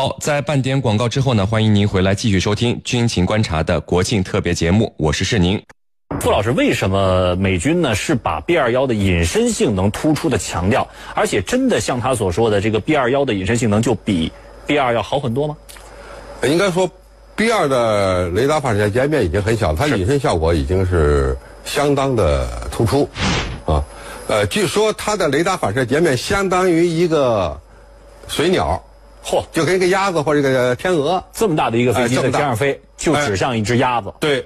好，在半点广告之后呢，欢迎您回来继续收听《军情观察》的国庆特别节目，我是世宁。傅老师，为什么美军呢是把 B 二幺的隐身性能突出的强调，而且真的像他所说的，这个 B 二幺的隐身性能就比 B 二要好很多吗？应该说，B 二的雷达反射截面已经很小，它隐身效果已经是相当的突出，啊，呃，据说它的雷达反射截面相当于一个水鸟，嚯，就跟一个鸭子或者一个天鹅。这么大的一个飞机在天上飞，就指向一只鸭子。对。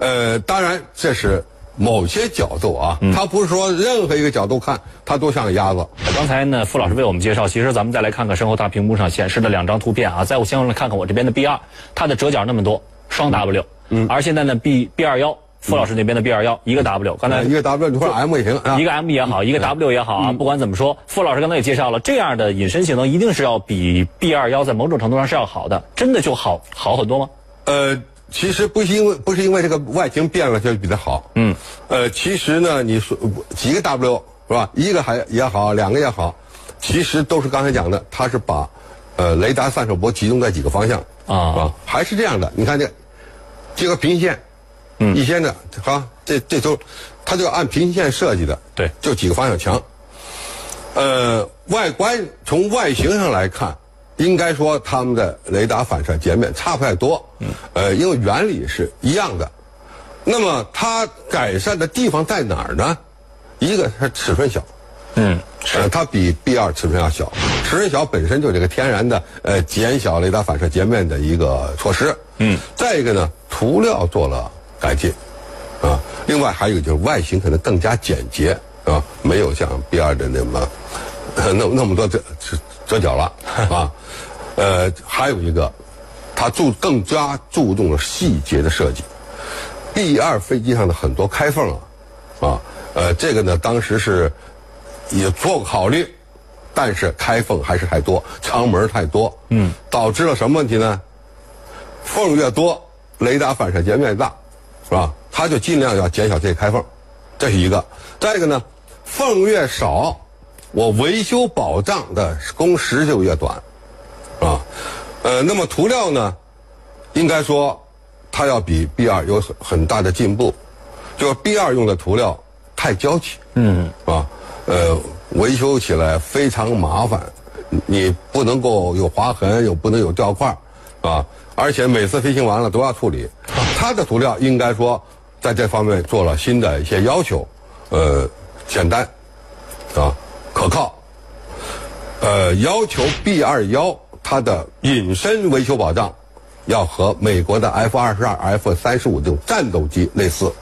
呃，当然这是某些角度啊，它不是说任何一个角度看它都像个鸭子。刚才呢，傅老师为我们介绍，其实咱们再来看看身后大屏幕上显示的两张图片啊，再我先来看看我这边的 B 二，它的折角那么多，双 W，嗯，而现在呢 B B 二幺，傅老师那边的 B 二幺一个 W，刚才一个 W 或者 M 也行，一个 M 也好，一个 W 也好啊，不管怎么说，傅老师刚才也介绍了，这样的隐身性能一定是要比 B 二幺在某种程度上是要好的，真的就好好很多吗？呃。其实不是因为不是因为这个外形变了就比它好，嗯，呃，其实呢，你说几个 W 是吧？一个还也好，两个也好，其实都是刚才讲的，它是把，呃，雷达散射波集中在几个方向啊？还是这样的，你看这，这个平行线，嗯，一线的，好，这这都，它就按平行线设计的，对，就几个方向墙，呃，外观从外形上来看。应该说，他们的雷达反射截面差不太多，呃，因为原理是一样的。那么它改善的地方在哪儿呢？一个它尺寸小，嗯，是它比 B 二尺寸要小，尺寸小本身就这个天然的呃减小雷达反射截面的一个措施，嗯。再一个呢，涂料做了改进，啊，另外还有就是外形可能更加简洁，啊，没有像 B 二的那么那那么多折折角了，啊。呃，还有一个，它注更加注重了细节的设计。B 二飞机上的很多开缝啊，啊，呃，这个呢，当时是也做过考虑，但是开缝还是太多，舱门太多，嗯，导致了什么问题呢？缝越多，雷达反射截面越大，是吧？它就尽量要减小这些开缝，这是一个。再一个呢，缝越少，我维修保障的工时就越短。啊，呃，那么涂料呢，应该说，它要比 B 二有很很大的进步，就 B 二用的涂料太娇气，嗯，啊，呃，维修起来非常麻烦，你不能够有划痕，又不能有掉块，啊，而且每次飞行完了都要处理。它的涂料应该说在这方面做了新的一些要求，呃，简单，啊，可靠，呃，要求 B 二幺。它的隐身维修保障，要和美国的 F 二十二、F 三十五这种战斗机类似，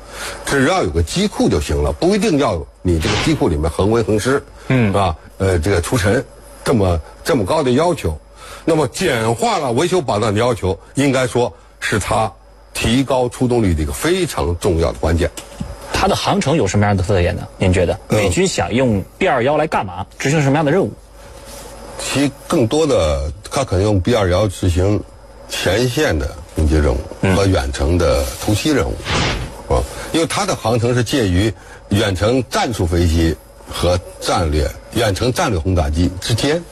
只要有个机库就行了，不一定要你这个机库里面恒温恒湿，嗯，啊？呃，这个除尘，这么这么高的要求，那么简化了维修保障的要求，应该说是它提高出动率的一个非常重要的关键。它的航程有什么样的特点呢？您觉得美军想用 B 二幺来干嘛？执行什么样的任务？其更多的，它可能用 B 二幺执行前线的攻击任务和远程的突袭任务，啊，因为它的航程是介于远程战术飞机和战略远程战略轰炸机之间，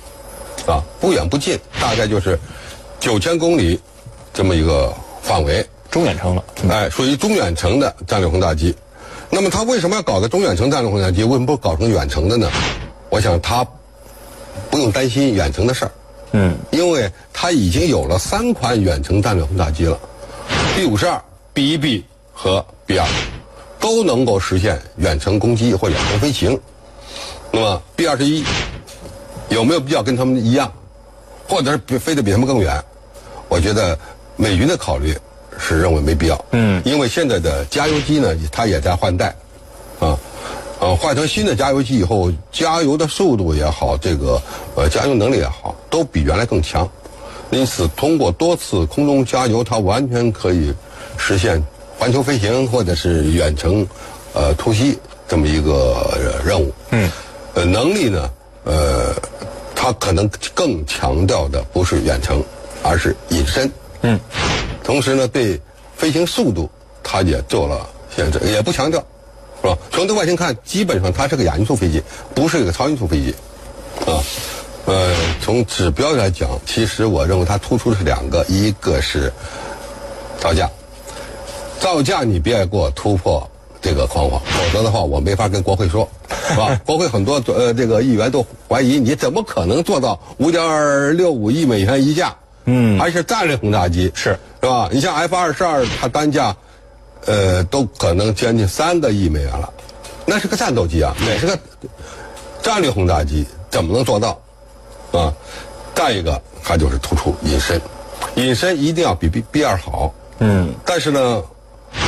啊，不远不近，大概就是九千公里这么一个范围，中远程了，哎，属于中远程的战略轰炸机。那么，他为什么要搞个中远程战略轰炸机？为什么不搞成远程的呢？我想他。不用担心远程的事儿，嗯，因为它已经有了三款远程战略轰炸机了，B 五十二、B 一 B 和 B 二，都能够实现远程攻击或远程飞行。那么 B 二十一有没有必要跟他们一样，或者是比飞得比他们更远？我觉得美军的考虑是认为没必要，嗯，因为现在的加油机呢，它也在换代，啊。呃，换成新的加油机以后，加油的速度也好，这个呃加油能力也好，都比原来更强。因此，通过多次空中加油，它完全可以实现环球飞行或者是远程呃突袭这么一个任务。嗯，呃，能力呢，呃，它可能更强调的不是远程，而是隐身。嗯，同时呢，对飞行速度，它也做了限制，也不强调。是吧？从这外形看，基本上它是个亚音速飞机，不是一个超音速飞机，啊。呃，从指标来讲，其实我认为它突出的是两个，一个是造价，造价你别给我突破这个框框，否则的话我没法跟国会说，是吧？国会很多呃这个议员都怀疑你怎么可能做到五点六五亿美元一架，嗯，而且战略轰炸机，是。是吧？你像 F 二十二，它单价呃都可能将近三个亿美元了，那是个战斗机啊，那是个战略轰炸机，怎么能做到？啊，再一个，它就是突出隐身，隐身一定要比 B B 二好。嗯，但是呢，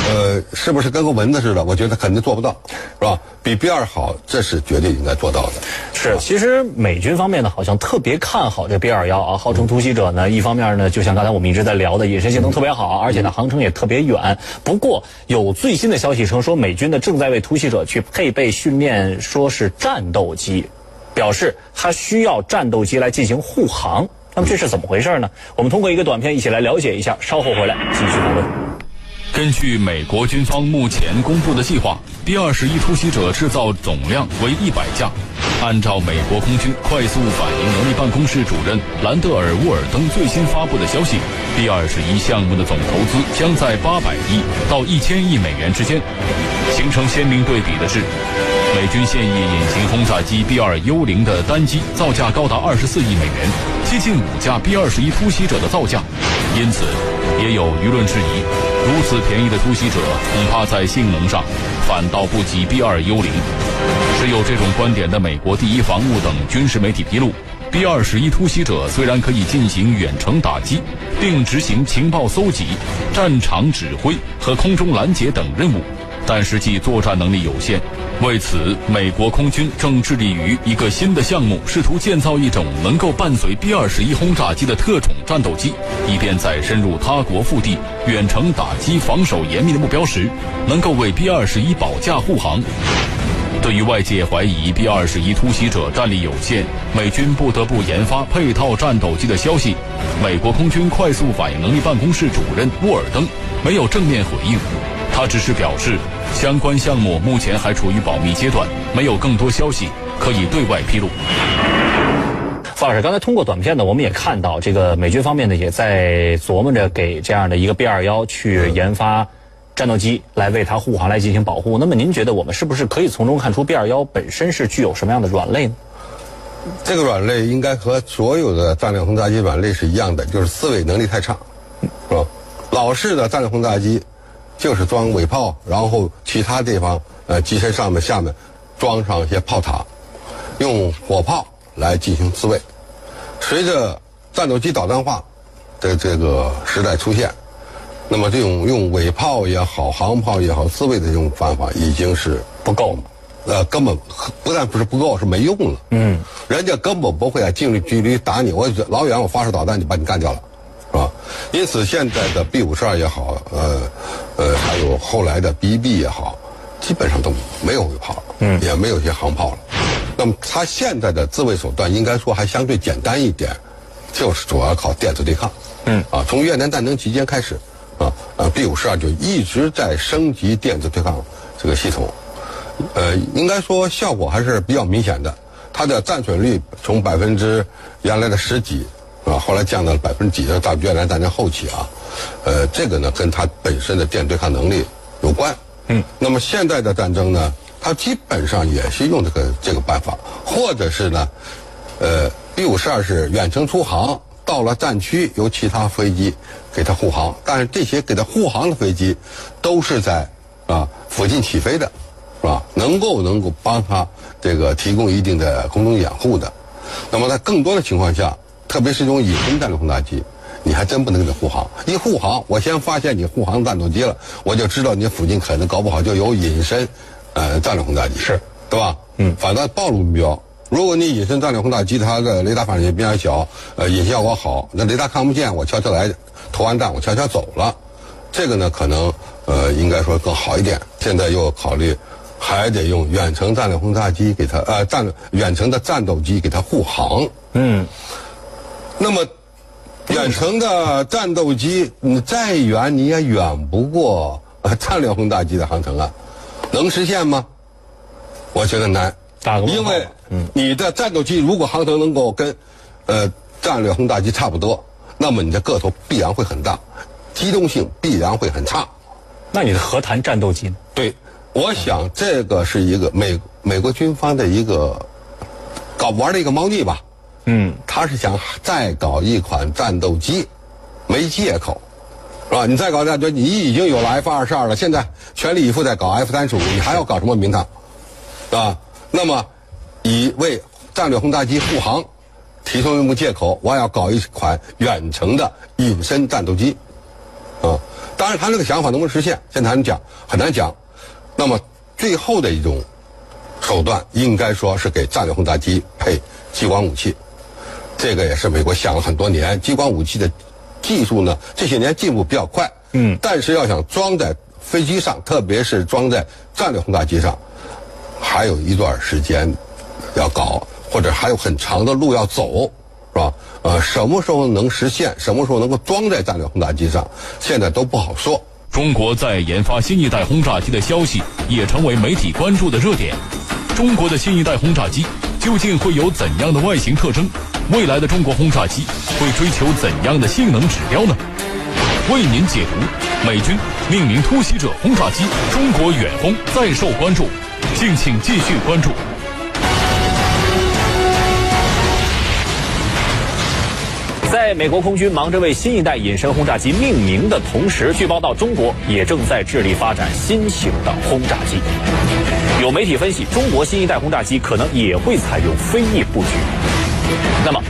呃，是不是跟个蚊子似的？我觉得肯定做不到，是吧？比 B 二好，这是绝对应该做到的。是，其实美军方面呢，好像特别看好这 B 二幺啊，号称突袭者呢，一方面呢，就像刚才我们一直在聊的，隐身性能特别好，而且呢，航程也特别远。不过有最新的消息称，说美军呢正在为突袭者去配备训练，说是战斗机。表示它需要战斗机来进行护航，那么这是怎么回事呢？我们通过一个短片一起来了解一下，稍后回来继续讨论。根据美国军方目前公布的计划，B 二十一突袭者制造总量为一百架。按照美国空军快速反应能力办公室主任兰德尔·沃尔登最新发布的消息，B 二十一项目的总投资将在八百亿到一千亿美元之间。形成鲜明对比的是。美军现役隐形轰炸机 B 二幽灵的单机造价高达二十四亿美元，接近五架 B 二十一突袭者的造价，因此也有舆论质疑，如此便宜的突袭者恐怕在性能上反倒不及 B-2 幽灵。持有这种观点的美国第一防务等军事媒体披露，B-21 突袭者虽然可以进行远程打击，并执行情报搜集、战场指挥和空中拦截等任务。但实际作战能力有限，为此，美国空军正致力于一个新的项目，试图建造一种能够伴随 B 二十一轰炸机的特种战斗机，以便在深入他国腹地、远程打击防守严密的目标时，能够为 B 二十一保驾护航。对于外界怀疑 B 二十一突袭者战力有限，美军不得不研发配套战斗机的消息，美国空军快速反应能力办公室主任沃尔登没有正面回应，他只是表示。相关项目目前还处于保密阶段，没有更多消息可以对外披露。范老师，刚才通过短片呢，我们也看到，这个美军方面呢也在琢磨着给这样的一个 B 二幺去研发战斗机来为它护航来进行保护。那么您觉得我们是不是可以从中看出 B 二幺本身是具有什么样的软肋呢？这个软肋应该和所有的战略轰炸机软肋是一样的，就是思维能力太差，是吧？老式的战略轰炸机。就是装尾炮，然后其他地方呃机身上面下面装上一些炮塔，用火炮来进行自卫。随着战斗机导弹化的这个时代出现，那么这种用尾炮也好、航炮也好自卫的这种方法已经是不够了，呃，根本不但不是不够，是没用了。嗯，人家根本不会在近距离打你，我老远我发射导弹就把你干掉了。是吧，因此现在的 B 五十二也好，呃，呃，还有后来的 BB 也好，基本上都没有尾炮，嗯，也没有一些航炮了。那么它现在的自卫手段应该说还相对简单一点，就是主要靠电子对抗。嗯，啊，从越南战争期间开始，啊，呃，B 五十二就一直在升级电子对抗这个系统，呃，应该说效果还是比较明显的。它的战损率从百分之原来的十几。啊，后来降到了百分之几？到越南战争后期啊，呃，这个呢跟它本身的电对抗能力有关。嗯，那么现在的战争呢，它基本上也是用这个这个办法，或者是呢，呃，B 五十二是远程出航，到了战区由其他飞机给它护航，但是这些给它护航的飞机都是在啊附近起飞的，是吧？能够能够帮它这个提供一定的空中掩护的。那么在更多的情况下。特别是这种隐身战略轰炸机，你还真不能给他护航。一护航，我先发现你护航战斗机了，我就知道你附近可能搞不好就有隐身，呃，战略轰炸机，是，对吧？嗯，反正暴露目标。如果你隐身战略轰炸机它的雷达反射线比较小，呃，隐形效果好，那雷达看不见，我悄悄来投完弹，我悄悄走了，这个呢可能呃应该说更好一点。现在又考虑还得用远程战略轰炸机给它呃战远程的战斗机给它护航。嗯。那么，远程的战斗机，你再远你也远不过战略轰炸机的航程啊，能实现吗？我觉得难，因为嗯，你的战斗机如果航程能够跟，呃，战略轰炸机差不多，那么你的个头必然会很大，机动性必然会很差。那你何谈战斗机呢？对，我想这个是一个美美国军方的一个搞玩的一个猫腻吧。嗯，他是想再搞一款战斗机，没借口，是吧？你再搞战斗，你已经有了 F 二十二了，现在全力以赴在搞 F 三十五，你还要搞什么名堂，是吧？那么，以为战略轰炸机护航提出一个借口，我要搞一款远程的隐身战斗机，啊，当然他这个想法能不能实现，现在还能讲很难讲。那么最后的一种手段，应该说是给战略轰炸机配激光武器。这个也是美国想了很多年，激光武器的技术呢，这些年进步比较快。嗯，但是要想装在飞机上，特别是装在战略轰炸机上，还有一段时间要搞，或者还有很长的路要走，是吧？呃，什么时候能实现？什么时候能够装在战略轰炸机上？现在都不好说。中国在研发新一代轰炸机的消息也成为媒体关注的热点。中国的新一代轰炸机究竟会有怎样的外形特征？未来的中国轰炸机会追求怎样的性能指标呢？为您解读美军命名突袭者轰炸机“中国远轰”再受关注，敬请继续关注。在美国空军忙着为新一代隐身轰炸机命名的同时，据报道，中国也正在致力发展新型的轰炸机。有媒体分析，中国新一代轰炸机可能也会采用飞翼布局。那么，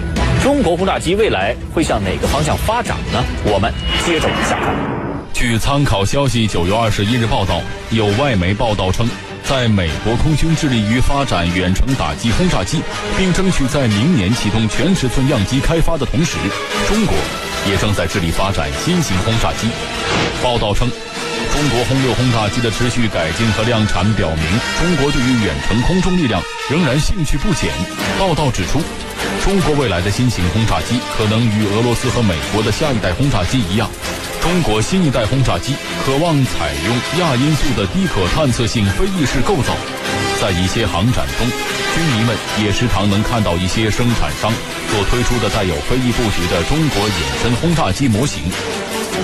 中国轰炸机未来会向哪个方向发展呢？我们接着往下看。据参考消息九月二十一日报道，有外媒报道称，在美国空军致力于发展远程打击轰炸机，并争取在明年启动全尺寸样机开发的同时，中国也正在致力发展新型轰炸机。报道称。中国轰六轰炸机的持续改进和量产表明，中国对于远程空中力量仍然兴趣不减。报道指出，中国未来的新型轰炸机可能与俄罗斯和美国的下一代轰炸机一样，中国新一代轰炸机渴望采用亚音速的低可探测性飞翼式构造。在一些航展中，军迷们也时常能看到一些生产商所推出的带有飞翼布局的中国隐身轰炸机模型。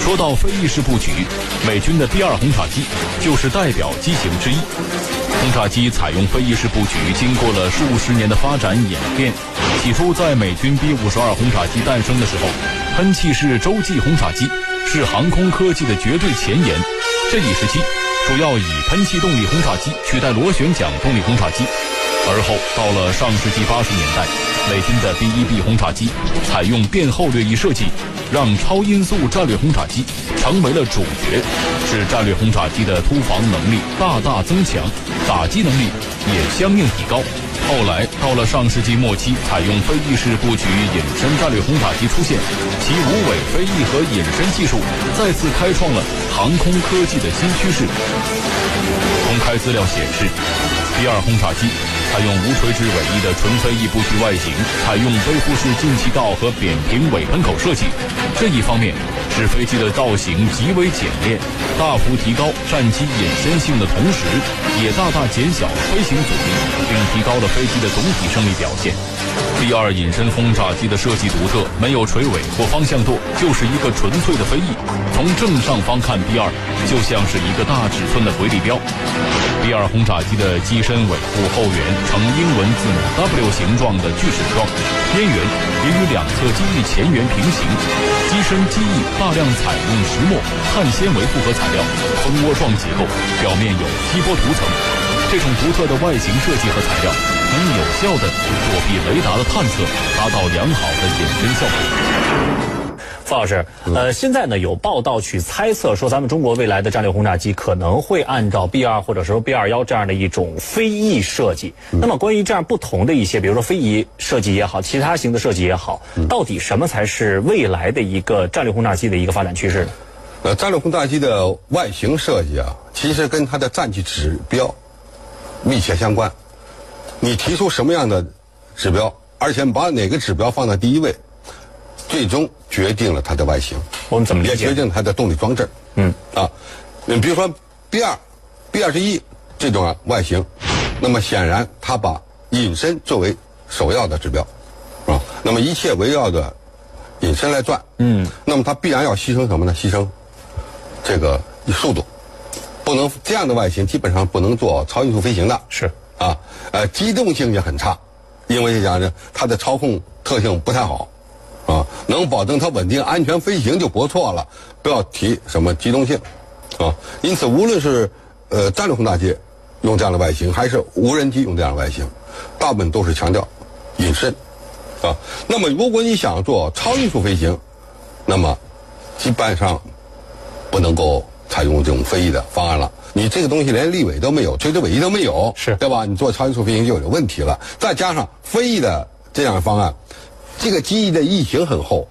说到飞翼式布局，美军的 B 二轰炸机就是代表机型之一。轰炸机采用飞翼式布局，经过了数十年的发展演变。起初，在美军 B 五十二轰炸机诞生的时候，喷气式洲际轰炸机是航空科技的绝对前沿。这一时期，主要以喷气动力轰炸机取代螺旋桨动力轰炸机。而后，到了上世纪八十年代，美军的 B 一 B 轰炸机采用变后掠翼设计。让超音速战略轰炸机成为了主角，使战略轰炸机的突防能力大大增强，打击能力也相应提高。后来到了上世纪末期，采用飞翼式布局隐身战略轰炸机出现，其无尾飞翼和隐身技术再次开创了航空科技的新趋势。公开资料显示，B 二轰炸机。采用无垂直尾翼的纯飞翼布局外形，采用背负式进气道和扁平尾喷口设计，这一方面使飞机的造型极为简练，大幅提高战机隐身性的同时，也大大减小飞行阻力，并提高了飞机的总体胜利表现。B 二隐身轰炸机的设计独特，没有垂尾或方向舵，就是一个纯粹的飞翼。从正上方看，B 二就像是一个大尺寸的回力镖。B 二轰炸机的机身尾部后缘呈英文字母 W 形状的锯齿状，边缘也与两侧机翼前缘平行。机身机翼大量采用石墨、碳纤维复合材料，蜂窝状结构，表面有锡箔涂层。这种独特的外形设计和材料，能有效的躲避雷达的探测，达到良好的隐身效果。傅老师，呃，现在呢有报道去猜测说，咱们中国未来的战略轰炸机可能会按照 B 二或者说 B 二幺这样的一种飞翼设计。那么，关于这样不同的一些，比如说飞翼设计也好，其他型的设计也好，到底什么才是未来的一个战略轰炸机的一个发展趋势呢？呃，战略轰炸机的外形设计啊，其实跟它的战绩指标密切相关。你提出什么样的指标，而且把哪个指标放在第一位？最终决定了它的外形，我们怎么理解？也决定它的动力装置。嗯。啊，你比如说 B 二、B 二十一这种外形，那么显然它把隐身作为首要的指标，啊，那么一切围绕着隐身来转，嗯，那么它必然要牺牲什么呢？牺牲这个速度，不能这样的外形基本上不能做超音速飞行的，是。啊，呃，机动性也很差，因为讲呢，它的操控特性不太好，啊，能保证它稳定安全飞行就不错了，不要提什么机动性，啊，因此无论是呃战略轰炸机用这样的外形，还是无人机用这样的外形，大部分都是强调隐身，啊，那么如果你想做超音速飞行，那么基本上不能够采用这种飞翼的方案了。你这个东西连立尾都没有，垂直尾翼都没有，是对吧？你做超音速飞行就有问题了。再加上飞翼的这样的方案，这个机翼的翼型很厚，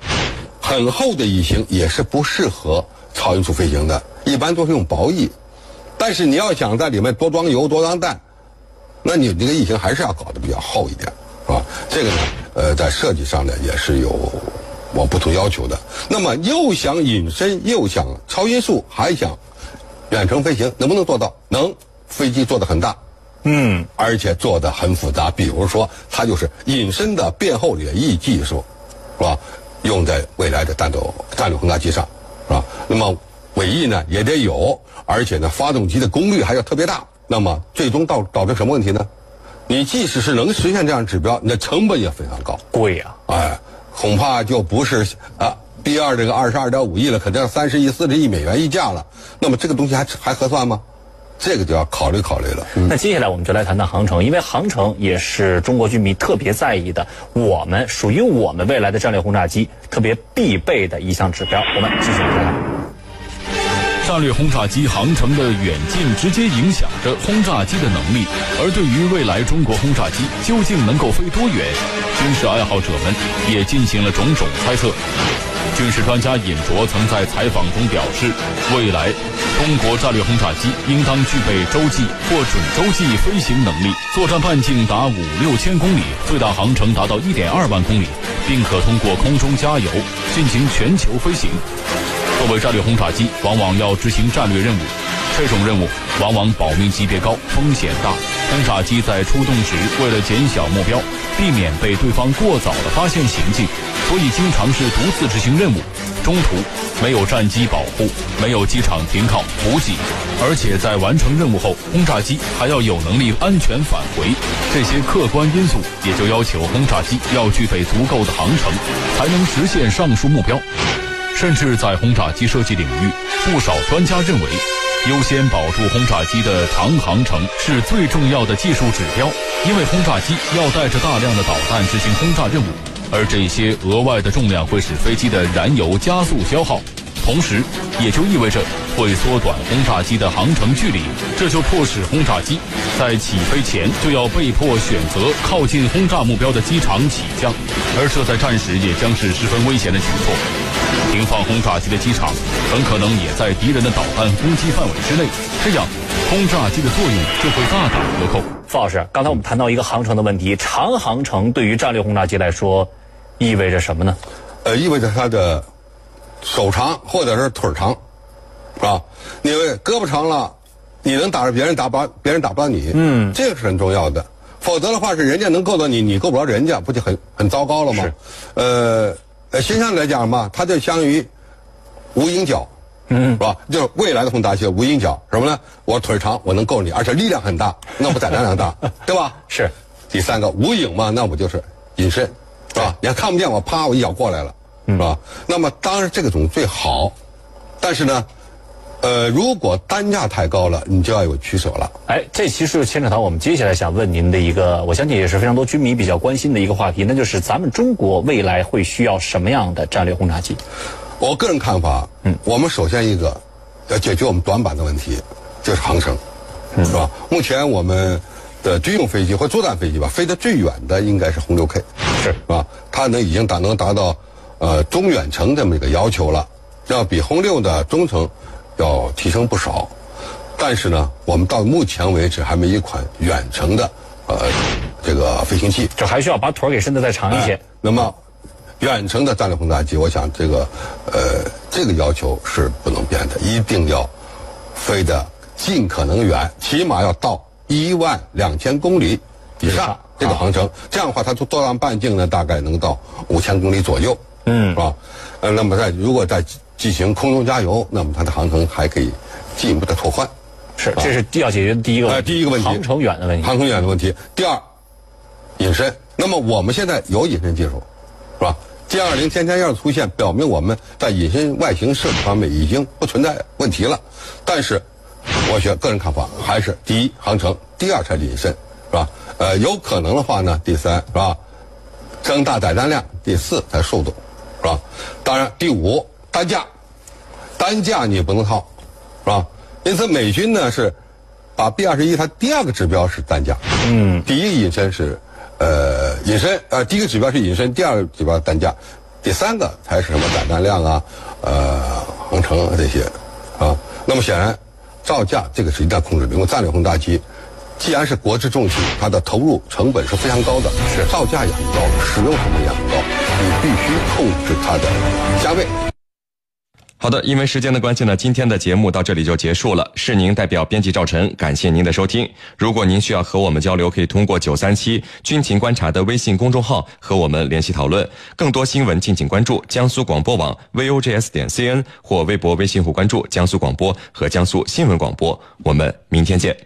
很厚的翼型也是不适合超音速飞行的，一般都是用薄翼。但是你要想在里面多装油、多装弹，那你这个翼型还是要搞得比较厚一点，是吧？这个呢，呃，在设计上呢也是有我不同要求的。那么又想隐身，又想超音速，还想远程飞行，能不能做到？能，飞机做的很大，嗯，而且做的很复杂。比如说，它就是隐身的变后掠翼技术，是吧？用在未来的战斗战略轰炸机上，是吧？那么尾翼呢也得有，而且呢，发动机的功率还要特别大。那么最终导导致什么问题呢？你即使是能实现这样指标，你的成本也非常高。贵呀、哎，恐怕就不是啊 B 二这个二十二点五亿了，肯定要三十亿、四十亿美元一架了。那么这个东西还还合算吗？这个就要考虑考虑了。那接下来我们就来谈谈航程，因为航程也是中国军迷特别在意的，我们属于我们未来的战略轰炸机特别必备的一项指标。我们继续来看。战略轰炸机航程的远近直接影响着轰炸机的能力，而对于未来中国轰炸机究竟能够飞多远，军事爱好者们也进行了种种猜测。军事专家尹卓曾在采访中表示，未来中国战略轰炸机应当具备洲际或准洲际飞行能力，作战半径达五六千公里，最大航程达到一点二万公里，并可通过空中加油进行全球飞行。作为战略轰炸机，往往要执行战略任务，这种任务往往保密级别高，风险大。轰炸机在出动时，为了减小目标，避免被对方过早的发现行径，所以经常是独自执行任务。中途没有战机保护，没有机场停靠补给，而且在完成任务后，轰炸机还要有能力安全返回。这些客观因素也就要求轰炸机要具备足够的航程，才能实现上述目标。甚至在轰炸机设计领域，不少专家认为，优先保住轰炸机的长航程是最重要的技术指标，因为轰炸机要带着大量的导弹执行轰炸任务，而这些额外的重量会使飞机的燃油加速消耗，同时也就意味着会缩短轰炸机的航程距离，这就迫使轰炸机在起飞前就要被迫选择靠近轰炸目标的机场起降，而这在战时也将是十分危险的举措。停放轰炸机的机场很可能也在敌人的导弹攻击范围之内，这样轰炸机的作用就会大打折扣。傅老师，刚才我们谈到一个航程的问题，长航程对于战略轰炸机来说意味着什么呢？呃，意味着他的手长或者是腿长，是吧？你胳膊长了，你能打着别人打不着，别人打不着你，嗯，这个是很重要的。否则的话，是人家能够到你，你够不着人家，不就很很糟糕了吗？是呃，呃，形象来讲嘛，它就相当于无影脚，嗯，是吧？就是未来的轰炸机无影脚，什么呢？我腿长，我能够你，而且力量很大，那我载量量大，对吧？是第三个无影嘛，那我就是隐身，是吧？你还看不见我，啪，我一脚过来了，是吧？那么当然这个种最好，但是呢，呃，如果单价太高了，你就要有取舍了。哎，这其实就牵扯到我们接下来想问您的一个，我相信也是非常多军迷比较关心的一个话题，那就是咱们中国未来会需要什么样的战略轰炸机？我个人看法，嗯，我们首先一个要解决我们短板的问题，就是航程，是吧？目前我们的军用飞机或作战飞机吧，飞得最远的应该是轰六 K，是是吧？它能已经达能达到呃中远程这么一个要求了，要比轰六的中程要提升不少。但是呢，我们到目前为止还没一款远程的呃这个飞行器。就还需要把腿儿给伸得再长一些。哎那么，远程的战略轰炸机，我想这个呃这个要求是不能变的，一定要飞得尽可能远，起码要到一万两千公里以上，好这个航程。这样的话，它作作战半径呢，大概能到五千公里左右，嗯，是吧？呃，那么在如果在进行空中加油，那么它的航程还可以进一步的拓宽。是，这是要解决的第一个问呃，题。第一个问题，航程远的问题。航程远的问题。第二，隐身。那么我们现在有隐身技术，是吧歼二零天天样出现，表明我们在隐身外形设计方面已经不存在问题了。但是，我觉个人看法还是第一航程，第二才是隐身，是吧？呃，有可能的话呢，第三是吧？增大载弹量，第四才速度，是吧？当然，第五单价，单价你也不能套，是吧？因此，美军呢是把 B 二十一它第二个指标是单价，嗯，第一个隐身是呃隐身，呃第一个指标是隐身，第二个指标单价，第三个才是什么载弹量啊，呃航程啊这些，啊，那么显然造价这个是一旦控制的，因为战略轰炸机。既然是国之重器，它的投入成本是非常高的，是造价也很高，使用成本也很高，你必须控制它的价位。好的，因为时间的关系呢，今天的节目到这里就结束了。是您代表编辑赵晨，感谢您的收听。如果您需要和我们交流，可以通过九三七军情观察的微信公众号和我们联系讨论。更多新闻敬请关注江苏广播网 vogs 点 cn 或微博、微信互关注江苏广播和江苏新闻广播。我们明天见。